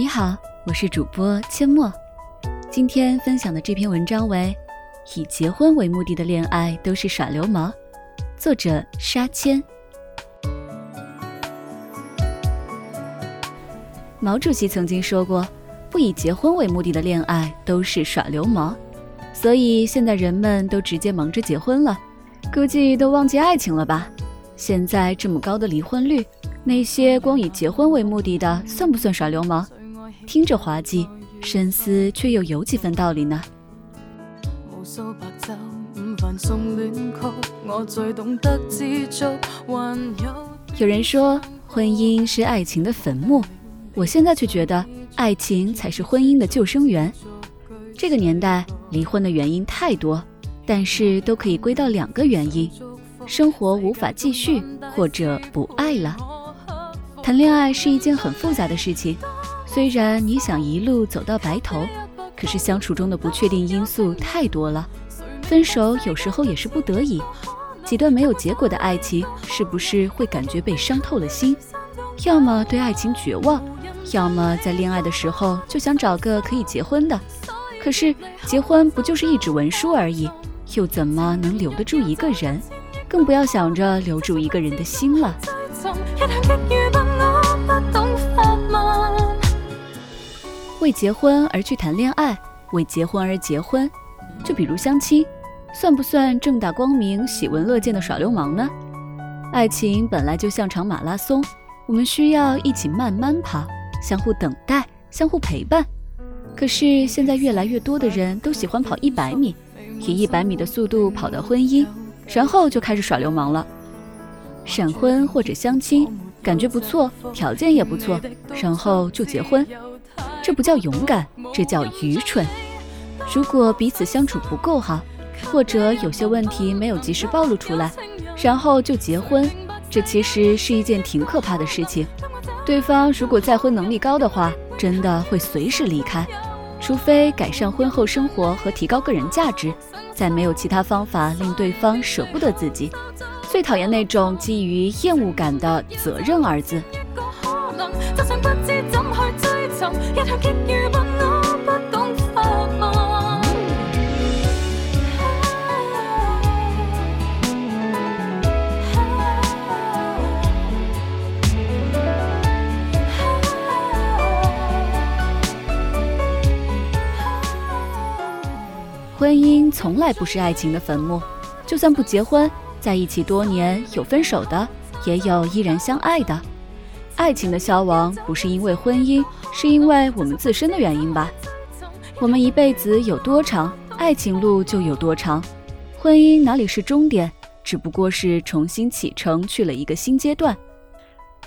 你好，我是主播阡陌。今天分享的这篇文章为《以结婚为目的的恋爱都是耍流氓》，作者沙谦。毛主席曾经说过：“不以结婚为目的的恋爱都是耍流氓。”所以现在人们都直接忙着结婚了，估计都忘记爱情了吧？现在这么高的离婚率，那些光以结婚为目的的，算不算耍流氓？听着滑稽，深思却又有几分道理呢。有人说婚姻是爱情的坟墓，我现在却觉得爱情才是婚姻的救生员。这个年代离婚的原因太多，但是都可以归到两个原因。生活无法继续，或者不爱了。谈恋爱是一件很复杂的事情，虽然你想一路走到白头，可是相处中的不确定因素太多了。分手有时候也是不得已。几段没有结果的爱情，是不是会感觉被伤透了心？要么对爱情绝望，要么在恋爱的时候就想找个可以结婚的。可是结婚不就是一纸文书而已，又怎么能留得住一个人？更不要想着留住一个人的心了。为结婚而去谈恋爱，为结婚而结婚，就比如相亲，算不算正大光明、喜闻乐见的耍流氓呢？爱情本来就像场马拉松，我们需要一起慢慢跑，相互等待，相互陪伴。可是现在越来越多的人都喜欢跑一百米，以一百米的速度跑到婚姻。然后就开始耍流氓了，闪婚或者相亲，感觉不错，条件也不错，然后就结婚，这不叫勇敢，这叫愚蠢。如果彼此相处不够好，或者有些问题没有及时暴露出来，然后就结婚，这其实是一件挺可怕的事情。对方如果再婚能力高的话，真的会随时离开，除非改善婚后生活和提高个人价值。再没有其他方法令对方舍不得自己，最讨厌那种基于厌恶感的“责任”二字。婚姻从来不是爱情的坟墓，就算不结婚，在一起多年，有分手的，也有依然相爱的。爱情的消亡不是因为婚姻，是因为我们自身的原因吧？我们一辈子有多长，爱情路就有多长。婚姻哪里是终点，只不过是重新启程，去了一个新阶段。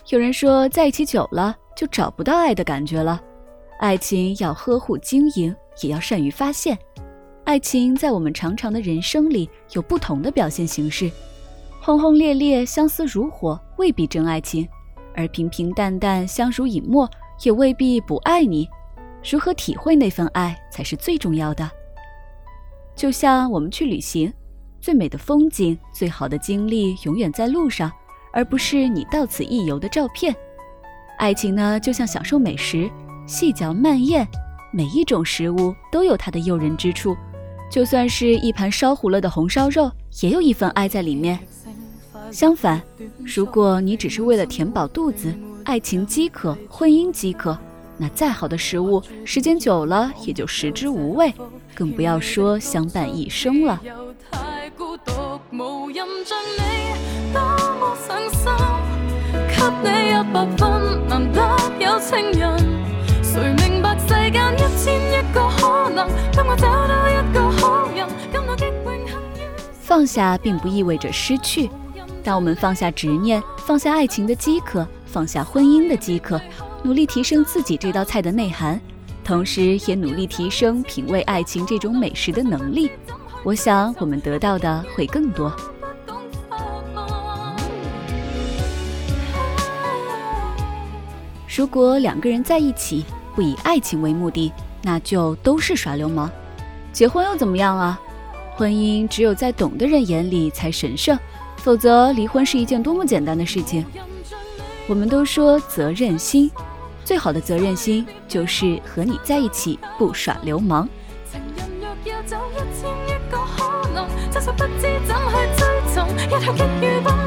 有人说，在一起久了就找不到爱的感觉了。爱情要呵护经营，也要善于发现。爱情在我们长长的人生里有不同的表现形式，轰轰烈烈、相思如火未必真爱情，而平平淡淡、相濡以沫也未必不爱你。如何体会那份爱才是最重要的。就像我们去旅行，最美的风景、最好的经历永远在路上，而不是你到此一游的照片。爱情呢，就像享受美食，细嚼慢咽，每一种食物都有它的诱人之处。就算是一盘烧糊了的红烧肉，也有一份爱在里面。相反，如果你只是为了填饱肚子，爱情饥渴，婚姻饥渴，那再好的食物，时间久了也就食之无味，更不要说相伴一生了。放下并不意味着失去。当我们放下执念，放下爱情的饥渴，放下婚姻的饥渴，努力提升自己这道菜的内涵，同时也努力提升品味爱情这种美食的能力，我想我们得到的会更多。如果两个人在一起不以爱情为目的，那就都是耍流氓。结婚又怎么样啊？婚姻只有在懂的人眼里才神圣，否则离婚是一件多么简单的事情。我们都说责任心，最好的责任心就是和你在一起不耍流氓。真不知怎去追从，一向激遇到我不懂。